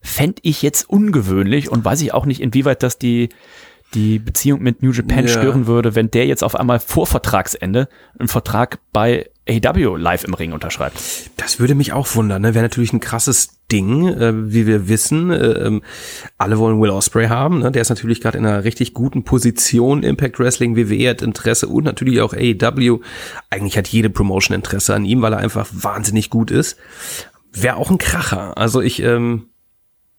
Fände ich jetzt ungewöhnlich und weiß ich auch nicht, inwieweit das die, die Beziehung mit New Japan
Ja.
stören würde, wenn der jetzt auf einmal vor Vertragsende einen Vertrag bei AW live im Ring unterschreibt.
Das würde mich auch wundern. Ne? Wäre natürlich ein krasses Ding, äh, wie wir wissen. Äh, ähm, alle wollen Will Osprey haben. Ne? Der ist natürlich gerade in einer richtig guten Position. Impact Wrestling, WWE hat Interesse und natürlich auch AEW. Eigentlich hat jede Promotion Interesse an ihm, weil er einfach wahnsinnig gut ist. Wäre auch ein Kracher. Also ich, ähm,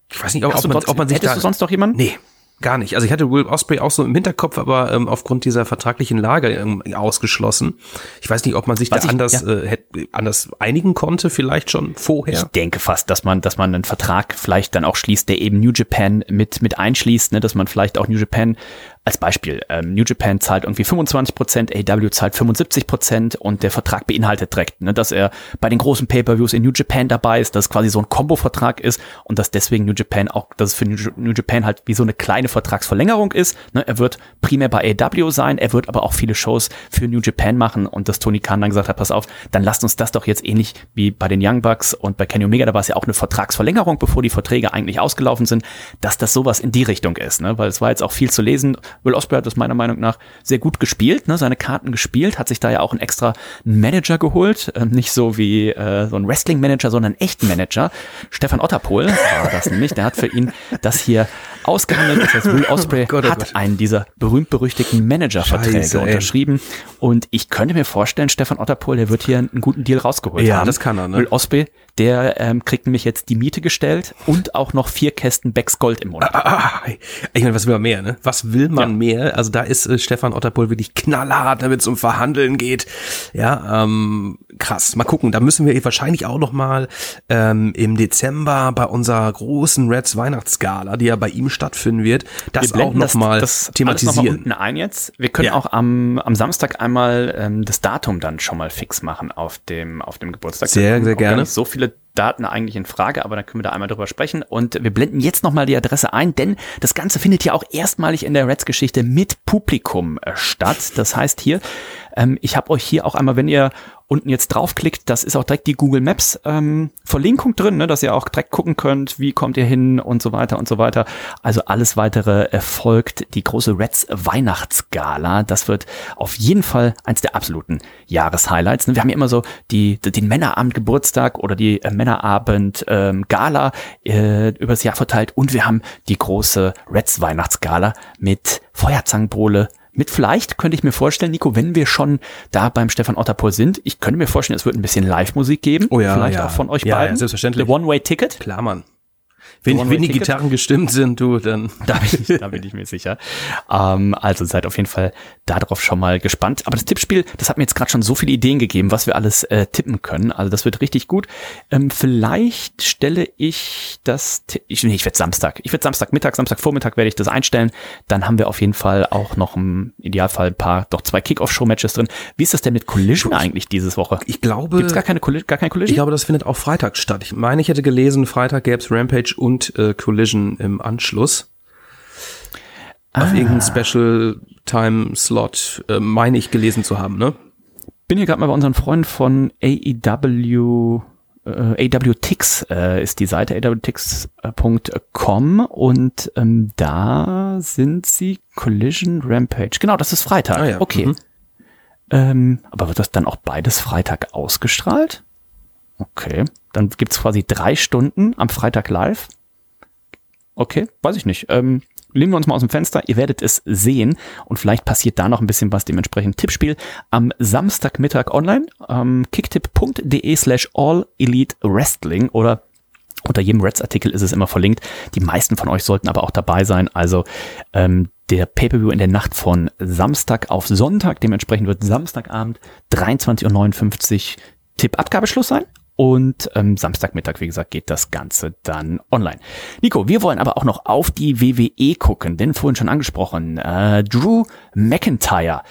ich weiß nicht, ob, ob, man, ob man sich
hättest
da,
du sonst noch jemanden?
Nee, gar nicht. Also ich hatte Will Osprey auch so im Hinterkopf, aber ähm, aufgrund dieser vertraglichen Lage ähm, ausgeschlossen. Ich weiß nicht, ob man sich
Was
da
ich-
anders,
ja.
äh, anders einigen konnte, vielleicht schon vorher.
Ich denke fast, dass man, dass man einen Vertrag vielleicht dann auch schließt, der eben New Japan mit, mit einschließt, ne, dass man vielleicht auch New Japan als Beispiel, ähm, New Japan zahlt irgendwie 25 Prozent, AW zahlt 75 Prozent und der Vertrag beinhaltet direkt, ne, dass er bei den großen Pay-Per-Views in New Japan dabei ist, dass es quasi so ein Kombo-Vertrag ist und dass deswegen New Japan auch, dass es für New Japan halt wie so eine kleine Vertragsverlängerung ist. Ne, er wird primär bei AW sein, er wird aber auch viele Shows für New Japan machen und dass Tony Khan dann gesagt hat, pass auf, dann lasst uns das doch jetzt ähnlich wie bei den Young Bucks und bei Kenny Omega, da war es ja auch eine Vertragsverlängerung, bevor die Verträge eigentlich ausgelaufen sind, dass das sowas in die Richtung ist, ne? weil es war jetzt auch viel zu lesen. Will Ospreay hat das meiner Meinung nach sehr gut gespielt, ne? seine Karten gespielt, hat sich da ja auch einen extra Manager geholt, ähm, nicht so wie äh, so ein Wrestling-Manager, sondern einen echten Manager. Stefan Otterpohl war das nämlich, der hat für ihn das hier ausgehandelt. Das heißt, Will Ospreay
Gott, oh
hat
Gott.
einen dieser berühmt-berüchtigten Manager-Verträge
Scheiße,
unterschrieben und ich könnte mir vorstellen, Stefan Otterpohl, der wird hier einen guten Deal rausgeholt
Ja,
haben.
das kann er, ne?
Will Ospreay, der ähm, kriegt nämlich jetzt die Miete gestellt und auch noch vier Kästen Becks Gold im Monat.
Ah, ich meine, was will man mehr, ne? Was will man
Ja.
mehr? Also da ist äh, Stefan Otterpohl wirklich knallhart, wenn es um Verhandeln geht. Ja, ähm, krass. Mal gucken. Da müssen wir wahrscheinlich auch noch mal ähm, im Dezember bei unserer großen Reds Weihnachtsgala, die ja bei ihm stattfinden wird, das auch noch mal
alles noch mal
thematisieren.
unten ein jetzt. Wir können
Ja.
auch am, am Samstag einmal ähm, das Datum dann schon mal fix machen auf dem, auf dem Geburtstag.
Sehr, sehr gerne.
so viele Daten eigentlich in Frage, aber dann können wir da einmal drüber sprechen. Und wir blenden jetzt nochmal die Adresse ein, denn das Ganze findet ja auch erstmalig in der Reds-Geschichte mit Publikum äh, statt. Das heißt hier, ähm, ich habe euch hier auch einmal, wenn ihr unten jetzt draufklickt, das ist auch direkt die Google Maps ähm, Verlinkung drin, ne, dass ihr auch direkt gucken könnt, wie kommt ihr hin und so weiter und so weiter. Also alles weitere erfolgt die große Reds Weihnachtsgala. Das wird auf jeden Fall eins der absoluten Jahreshighlights. ne. Wir haben ja immer so die, den Männerabend Geburtstag oder die äh, Männerabend ähm, Gala äh, übers Jahr verteilt und wir haben die große Reds Weihnachtsgala mit Feuerzangenbowle, mit vielleicht könnte ich mir vorstellen, Nico, wenn wir schon da beim Stefan Otterpohl sind, ich könnte mir vorstellen, es wird ein bisschen Live-Musik geben.
Oh ja,
Vielleicht
ja.
auch von euch
Ja,
beiden.
ja, selbstverständlich.
The One-Way-Ticket.
Klar, Mann. Wenn, wenn die Gitarren gestimmt sind, du, dann.
Da bin ich, da bin ich mir sicher. Ähm, also seid auf jeden Fall darauf schon mal gespannt. Aber das Tippspiel, das hat mir jetzt gerade schon so viele Ideen gegeben, was wir alles äh, tippen können. Also das wird richtig gut. Ähm, vielleicht stelle ich das, ich, nee, ich werde Samstag. Ich werde Samstagmittag, Samstagvormittag werde ich das einstellen. Dann haben wir auf jeden Fall auch noch im Idealfall ein paar, doch zwei Kickoff-Show-Matches drin. Wie ist das denn mit Collision eigentlich dieses Woche?
Ich glaube.
Gibt's gar keine, gar keine Collision?
Ich glaube, das findet auch Freitag statt. Ich meine, ich hätte gelesen, Freitag gäbe es Rampage und äh, Collision im Anschluss. Auf
Ah.
irgendeinen Special Time Slot, äh, meine ich gelesen zu haben, ne?
bin hier gerade mal bei unseren Freunden von AEW, äh, AWTix äh, ist die Seite awtix.com und ähm, da sind sie Collision Rampage. Genau, das ist Freitag.
Ah ja,
Okay.
mhm.
Ähm, aber wird das dann auch beides Freitag ausgestrahlt? Okay. Dann gibt's quasi drei Stunden am Freitag live. Okay, weiß ich nicht. Ähm, lehnen wir uns mal aus dem Fenster. Ihr werdet es sehen und vielleicht passiert da noch ein bisschen was. Dementsprechend Tippspiel am Samstagmittag online. Ähm, kicktipp.de slash all elite wrestling oder unter jedem Reds-Artikel ist es immer verlinkt. Die meisten von euch sollten aber auch dabei sein. Also ähm, der Pay-Per-View in der Nacht von Samstag auf Sonntag. Dementsprechend wird Samstagabend 23.59 Uhr Tippabgabeschluss sein. Und ähm, Samstagmittag, wie gesagt, geht das Ganze dann online. Nico, wir wollen aber auch noch auf die WWE gucken, denn vorhin schon angesprochen, äh, Drew McIntyre,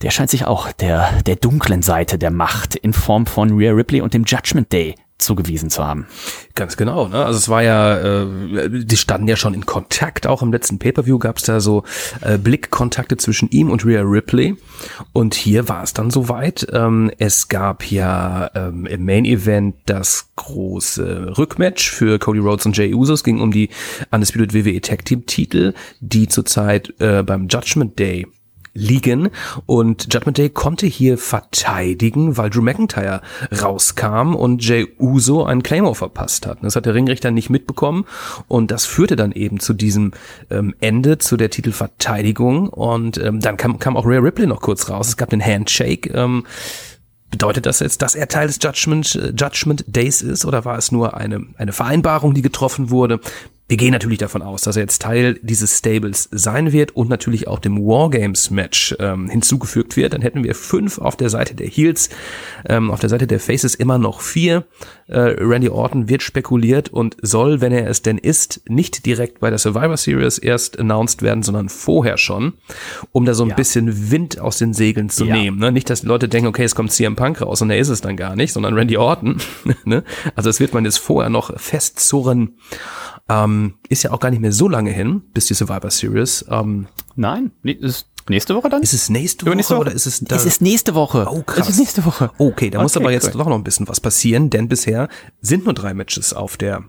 der scheint sich auch der, der dunklen Seite der Macht in Form von Rhea Ripley und dem Judgment Day zugewiesen zu haben.
Ganz genau, ne? Also es war ja, äh, die standen ja schon in Kontakt, auch im letzten Pay-Per-View gab es da so äh, Blickkontakte zwischen ihm und Rhea Ripley. Und hier war es dann soweit. Ähm, es gab ja ähm, im Main Event das große Rückmatch für Cody Rhodes und Jay Uso. Es ging um die Undisputed WWE Tag Team Titel, die zurzeit äh, beim Judgment Day liegen und Judgment Day konnte hier verteidigen, weil Drew McIntyre rauskam und Jay Uso einen Claymore verpasst hat. Das hat der Ringrichter nicht mitbekommen und das führte dann eben zu diesem ähm, Ende, zu der Titelverteidigung und ähm, dann kam, kam auch Rhea Ripley noch kurz raus. Es gab den Handshake. Ähm, Bedeutet das jetzt, dass er Teil des Judgment, äh, Judgment Days ist oder war es nur eine, eine Vereinbarung, die getroffen wurde? Wir gehen natürlich davon aus, dass er jetzt Teil dieses Stables sein wird und natürlich auch dem Wargames Match ähm, hinzugefügt wird. Dann hätten wir fünf auf der Seite der Heels, ähm, auf der Seite der Faces immer noch vier. Äh, Randy Orton wird spekuliert und soll, wenn er es denn ist, nicht direkt bei der Survivor Series erst announced werden, sondern vorher schon, um da so ein
Ja.
bisschen Wind aus den Segeln zu
Ja.
nehmen. Ne? Nicht, dass Leute denken, okay, es kommt CM Punk raus und er ist es dann gar nicht, sondern Randy Orton. ne? Also das wird man jetzt vorher noch festzurren. Ähm, ist ja auch gar nicht mehr so lange hin, bis die Survivor Series. Ähm,
Nein, ist nächste Woche dann?
ist es nächste Woche,
Übernächste Woche?
oder ist es da?
es ist nächste Woche.
Oh, krass.
Es ist nächste Woche.
Okay, da muss
Okay,
aber jetzt
cool.
doch noch ein bisschen was passieren, denn bisher sind nur drei Matches auf der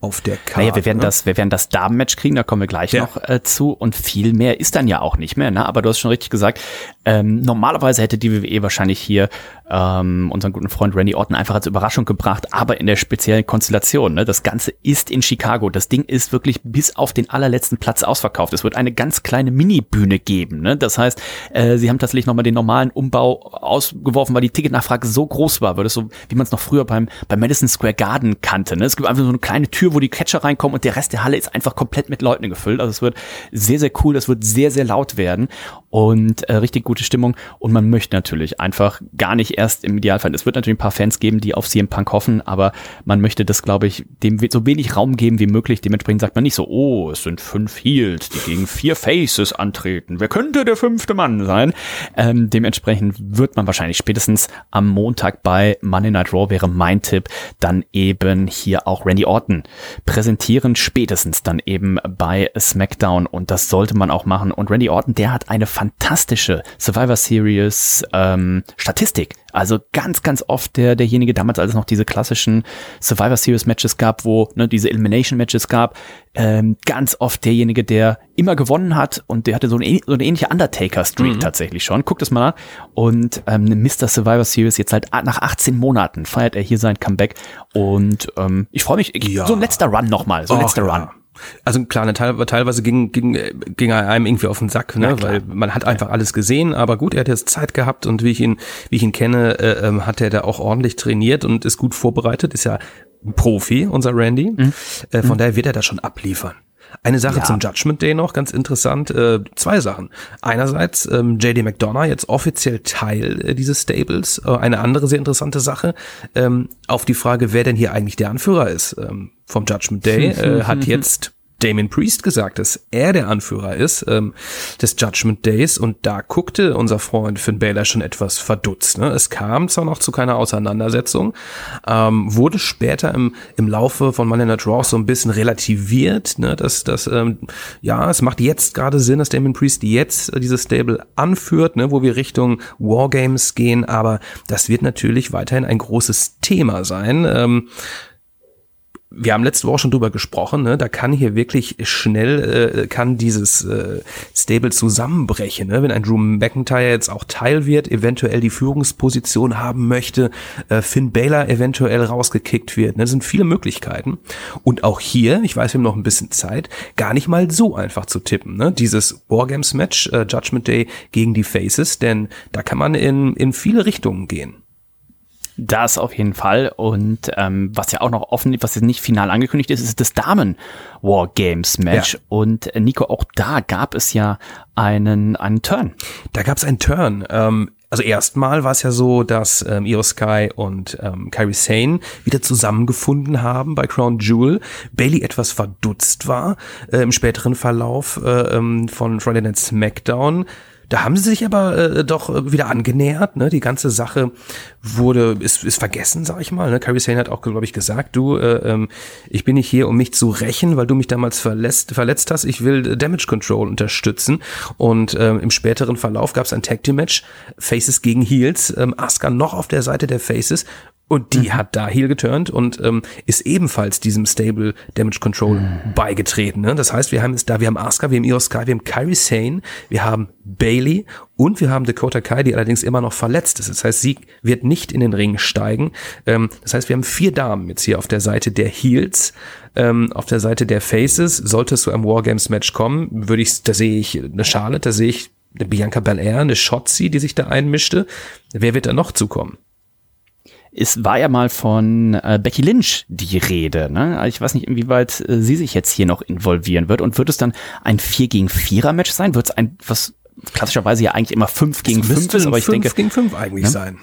auf der Karte.
Naja, wir werden
ne?
das, wir werden das Damenmatch kriegen, da kommen wir gleich
Ja.
noch äh, zu und viel mehr ist dann ja auch nicht mehr, ne? Aber du hast schon richtig gesagt, ähm, normalerweise hätte die WWE wahrscheinlich hier ähm, unseren guten Freund Randy Orton einfach als Überraschung gebracht, aber in der speziellen Konstellation, ne? Das Ganze ist in Chicago. Das Ding ist wirklich bis auf den allerletzten Platz ausverkauft. Es wird eine ganz kleine Mini-Bühne geben, ne? Das heißt, äh, sie haben tatsächlich nochmal den normalen Umbau ausgeworfen, weil die Ticketnachfrage so groß war, weil das so, wie man es noch früher beim, beim Madison Square Garden kannte, ne? Es gibt einfach so eine kleine Tür, wo die Catcher reinkommen und der Rest der Halle ist einfach komplett mit Leuten gefüllt. Also es wird sehr, sehr cool, es wird sehr, sehr laut werden und äh, richtig gute Stimmung. Und man möchte natürlich einfach gar nicht erst im Idealfall, es wird natürlich ein paar Fans geben, die auf CM Punk hoffen, aber man möchte das, glaube ich, dem so wenig Raum geben wie möglich. Dementsprechend sagt man nicht so, oh, es sind fünf Heels, die gegen vier Faces antreten. Wer könnte der fünfte Mann sein? Ähm, dementsprechend wird man wahrscheinlich spätestens am Montag bei Monday Night Raw wäre mein Tipp, dann eben hier auch Randy Orton präsentieren, spätestens dann eben bei SmackDown und das sollte man auch machen. Und Randy Orton, der hat eine fantastische Survivor Series ähm, Statistik. Also ganz, ganz oft der, derjenige damals, als es noch diese klassischen Survivor Series Matches gab, wo ne, diese Elimination Matches gab, ähm, ganz oft derjenige, der immer gewonnen hat und der hatte so eine, so eine ähnliche Undertaker Streak tatsächlich schon. Guckt es mal nach. Und ähm, Mr. Survivor Series jetzt seit a- nach 18 Monaten feiert er hier sein Comeback und ähm, ich freue mich. Ich,
Ja.
So ein letzter Run nochmal, so ein
Och,
letzter
ja.
Run.
Also klar, ne, teil, teilweise ging, ging, ging er einem irgendwie auf den Sack, ne,
Ja,
weil man hat einfach alles gesehen, aber gut, er hat jetzt Zeit gehabt und wie ich ihn, wie ich ihn kenne, äh, ähm, hat er da auch ordentlich trainiert und ist gut vorbereitet, ist ja ein Profi, unser Randy.
Mhm.
Äh, von daher wird er da schon abliefern. Eine Sache
Ja.
zum Judgment Day noch, ganz interessant. Äh, zwei Sachen. Einerseits ähm, JD McDonough jetzt offiziell Teil äh, dieses Stables. Äh, eine andere sehr interessante Sache ähm, auf die Frage, wer denn hier eigentlich der Anführer ist ähm, vom Judgment Day, äh, hat jetzt Damon Priest gesagt, dass er der Anführer ist ähm, des Judgment Days und da guckte unser Freund Finn Balor schon etwas verdutzt. Ne? Es kam zwar noch zu keiner Auseinandersetzung, ähm, wurde später im, im Laufe von Monday Night Raw so ein bisschen relativiert, ne? dass das ähm, ja, es macht jetzt gerade Sinn, dass Damon Priest jetzt äh, dieses Stable anführt, ne? wo wir Richtung Wargames gehen, aber das wird natürlich weiterhin ein großes Thema sein. Ähm, wir haben letzte Woche schon drüber gesprochen, ne? da kann hier wirklich schnell, äh, kann dieses äh, Stable zusammenbrechen. Ne? Wenn ein Drew McIntyre jetzt auch Teil wird, eventuell die Führungsposition haben möchte, äh, Finn Balor eventuell rausgekickt wird. Ne? Das sind viele Möglichkeiten. Und auch hier, ich weiß, wir haben noch ein bisschen Zeit, gar nicht mal so einfach zu tippen. Ne? Dieses Wargames-Match, äh, Judgment Day gegen die Faces, denn da kann man in, in viele Richtungen gehen.
Das auf jeden Fall. Und ähm, was ja auch noch offen, was jetzt nicht final angekündigt ist, ist das Damen War Games Match.
Ja.
Und äh, Nico, auch da gab es ja einen, einen Turn.
Da gab es einen Turn. Ähm, also erstmal war es ja so, dass ähm, Io Sky und ähm, Kairi Sane wieder zusammengefunden haben bei Crown Jewel. Bailey etwas verdutzt war äh, im späteren Verlauf äh, ähm, von Friday Night SmackDown. Da haben sie sich aber äh, doch äh, wieder angenähert. Ne? Die ganze Sache wurde ist, ist vergessen, sag ich mal. Ne? Kairi Sane hat auch, glaube ich, gesagt, du, äh, ähm, ich bin nicht hier, um mich zu rächen, weil du mich damals verletzt, verletzt hast. Ich will äh, Damage Control unterstützen. Und ähm, im späteren Verlauf gab es ein Tag Team Match, Faces gegen Heels. Ähm, Asuka noch auf der Seite der Faces. Und die hat da heel geturnt und ähm, ist ebenfalls diesem Stable Damage Control beigetreten. Ne? Das heißt, wir haben jetzt da, wir haben Asuka, wir haben Io Sky, wir haben Kairi Sane, wir haben Bailey und wir haben Dakota Kai, die allerdings immer noch verletzt ist. Das heißt, sie wird nicht in den Ring steigen. Ähm, das heißt, wir haben vier Damen jetzt hier auf der Seite der Heels, ähm, auf der Seite der Faces. Sollte es zu einem Wargames Match kommen, würde ich, da sehe ich eine Charlotte, da sehe ich eine Bianca Belair, eine Shotzi, die sich da einmischte. Wer wird da noch zukommen?
Es war ja mal von äh, Becky Lynch die Rede. Ne? Ich weiß nicht, inwieweit äh, sie sich jetzt hier noch involvieren wird. Und wird es dann ein 4 gegen 4er Match sein? Wird es ein, was klassischerweise ja eigentlich immer 5 gegen 5 ist, aber ich
fünf
denke,
gegen fünf eigentlich
Ja.
sein.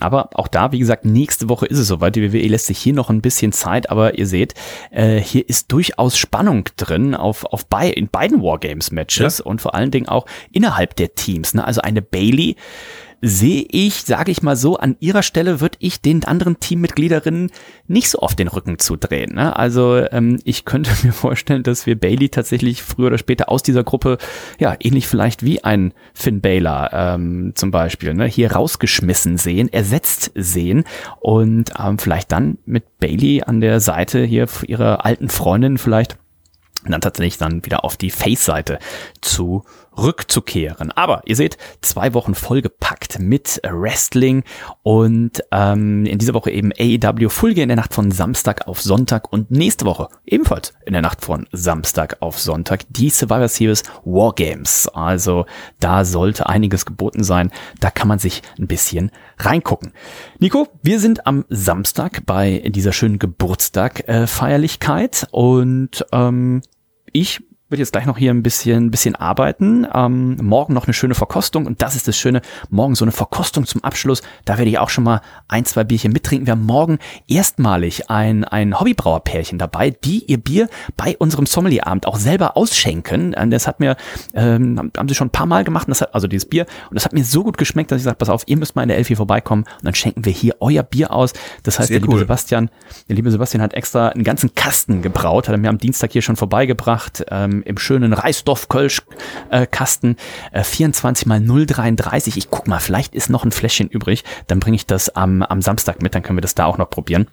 Aber auch da, wie gesagt, nächste Woche ist es soweit. Die WWE lässt sich hier noch ein bisschen Zeit, aber ihr seht, äh, hier ist durchaus Spannung drin auf, auf bei, in beiden Wargames-Matches und vor allen Dingen auch innerhalb der Teams. Ne? Also eine Bailey sehe ich, sage ich mal so, an ihrer Stelle würde ich den anderen Teammitgliederinnen nicht so oft den Rücken zudrehen. Ne? Also ähm, ich könnte mir vorstellen, dass wir Bailey tatsächlich früher oder später aus dieser Gruppe, ja, ähnlich vielleicht wie ein Finn Balor ähm, zum Beispiel, ne, hier rausgeschmissen sehen, ersetzt sehen und ähm, vielleicht dann mit Bailey an der Seite hier ihrer alten Freundin vielleicht dann tatsächlich dann wieder auf die Face-Seite zurückzukehren. Aber ihr seht, zwei Wochen vollgepackt mit Wrestling und ähm, in dieser Woche eben AEW Full Gear in der Nacht von Samstag auf Sonntag und nächste Woche ebenfalls in der Nacht von Samstag auf Sonntag die Survivor Series Wargames. Also da sollte einiges geboten sein. Da kann man sich ein bisschen reingucken. Nico, wir sind am Samstag bei dieser schönen Geburtstag-Feierlichkeit und ähm, ich würde jetzt gleich noch hier ein bisschen, bisschen arbeiten. Ähm, morgen noch eine schöne Verkostung und das ist das Schöne. Morgen so eine Verkostung zum Abschluss. Da werde ich auch schon mal ein, zwei Bierchen mittrinken. Wir haben morgen erstmalig ein, ein Hobbybrauerpärchen dabei, die ihr Bier bei unserem Sommelierabend auch selber ausschenken. Und Das hat mir, ähm, haben sie schon ein paar Mal gemacht, das hat, also dieses Bier. Und das hat mir so gut geschmeckt, dass ich sage, pass auf, ihr müsst mal in der Elfie vorbeikommen und dann schenken wir hier euer Bier aus. Das heißt,
Sehr
der liebe
cool.
Sebastian, der liebe Sebastian hat extra einen ganzen Kasten gebraut, hat er mir am Dienstag hier schon vorbeigebracht, ähm, im schönen Reisdorf-Kölsch-Kasten, äh, 24 mal 033. Ich guck mal, vielleicht ist noch ein Fläschchen übrig, dann bringe ich das am, am Samstag mit, dann können wir das da auch noch probieren.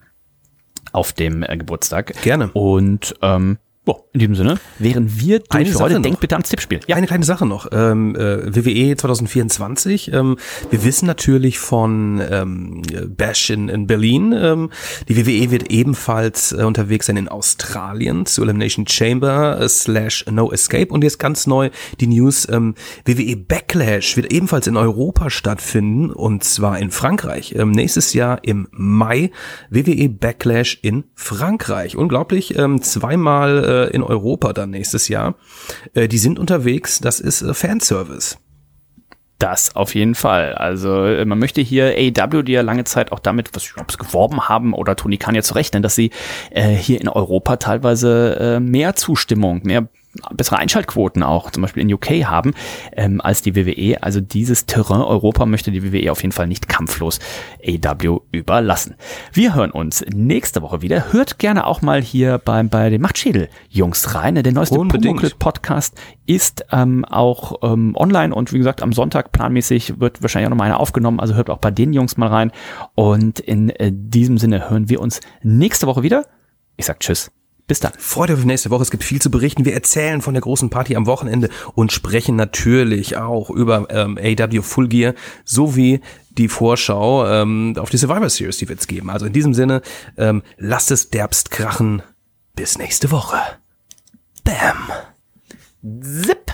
Auf dem äh, Geburtstag.
Gerne.
Und ähm, Boah, in diesem Sinne, wären wir durch
Eine
für heute,
noch.
denkt bitte ans Tippspiel.
Ja. Eine kleine Sache noch. Ähm, äh, WWE 2024. Ähm, wir wissen natürlich von ähm, Bash in, in Berlin. Ähm, die WWE wird ebenfalls äh, unterwegs sein in Australien zu Elimination Chamber äh, slash No Escape. Und jetzt ganz neu die News. Ähm, WWE Backlash wird ebenfalls in Europa stattfinden. Und zwar in Frankreich. Ähm, nächstes Jahr im Mai. WWE Backlash in Frankreich. Unglaublich. Ähm, zweimal äh, in Europa dann nächstes Jahr. Äh, die sind unterwegs, das ist äh, Fanservice.
Das auf jeden Fall. Also äh, man möchte hier AEW, die ja lange Zeit auch damit, was ich geworben haben oder Tony kann ja zurechnen, dass sie äh, hier in Europa teilweise äh, mehr Zustimmung, mehr bessere Einschaltquoten auch zum Beispiel in UK haben ähm, als die WWE. Also dieses Terrain Europa möchte die WWE auf jeden Fall nicht kampflos AEW überlassen. Wir hören uns nächste Woche wieder. Hört gerne auch mal hier beim bei den Machtschädel Jungs rein. Der neueste
Unbedingt.
Pumuckl Podcast ist ähm, auch ähm, online und wie gesagt am Sonntag planmäßig wird wahrscheinlich auch noch mal einer aufgenommen. Also hört auch bei den Jungs mal rein. Und in äh, diesem Sinne hören wir uns nächste Woche wieder. Ich sag Tschüss. Bis dann.
Freut euch auf nächste Woche. Es gibt viel zu berichten. Wir erzählen von der großen Party am Wochenende und sprechen natürlich auch über ähm, AW Full Gear sowie die Vorschau ähm, auf die Survivor Series, die wird es geben. Also in diesem Sinne, ähm, lasst es derbst krachen. Bis nächste Woche. Bam.
Zip.